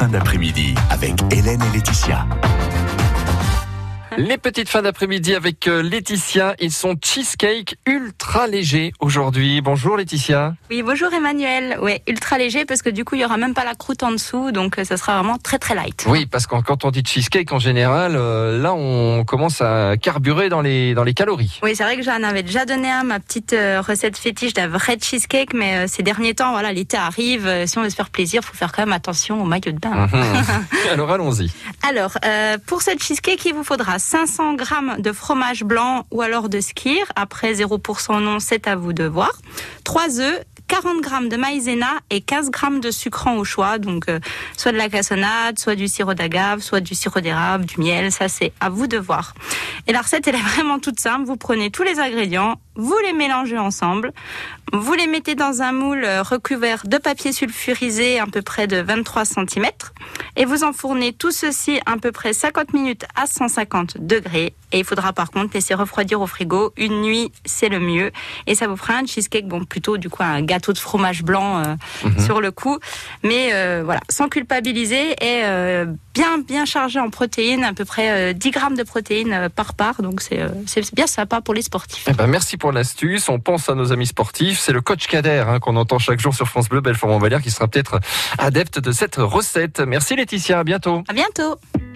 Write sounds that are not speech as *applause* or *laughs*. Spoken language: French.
fins d'après-midi avec Hélène et Laetitia. Les petites fins d'après-midi avec euh, Laetitia. Ils sont cheesecake ultra légers aujourd'hui. Bonjour Laetitia. Oui, bonjour Emmanuel. Ouais, ultra léger parce que du coup, il y aura même pas la croûte en dessous, donc euh, ça sera vraiment très très light. Oui, parce que quand on dit cheesecake en général, euh, là on commence à carburer dans les dans les calories. Oui, c'est vrai que j'en avais déjà donné un, ma petite recette fétiche d'un vrai cheesecake, mais euh, ces derniers temps, voilà, l'été arrive. euh, si on veut se faire plaisir, faut faire quand même attention au maillot de bain. Mhm. *laughs* Alors allons-y. Alors, pour cette cheesecake, il vous faudra 500 grammes de fromage blanc ou alors de skyr. Après 0% non, c'est à vous de voir. 3 œufs. 40 grammes de maïzena et 15 grammes de sucrant au choix, donc euh, soit de la cassonade, soit du sirop d'agave, soit du sirop d'érable, du miel, ça c'est à vous de voir. Et la recette elle est *laughs* vraiment toute simple, vous prenez tous les ingrédients, vous les mélangez ensemble, vous les mettez dans un moule euh, recouvert de papier sulfurisé à peu près de 23 cm et vous enfournez tout ceci à peu près 50 minutes à 150 degrés. Et il faudra par contre laisser refroidir au frigo. Une nuit, c'est le mieux. Et ça vous fera un cheesecake, bon, plutôt du coup un gâteau de fromage blanc euh, sur le coup. Mais euh, voilà, sans culpabiliser et euh, bien bien chargé en protéines, à peu près euh, 10 grammes de protéines euh, par part. Donc c'est euh, c'est bien sympa pour les sportifs. Eh ben, merci pour l'astuce. On pense à nos amis sportifs. C'est le coach Kader hein, qu'on entend chaque jour sur France Bleu Belfort-Montbéliard qui sera peut-être adepte de cette recette. Merci Laetitia. À bientôt. À bientôt.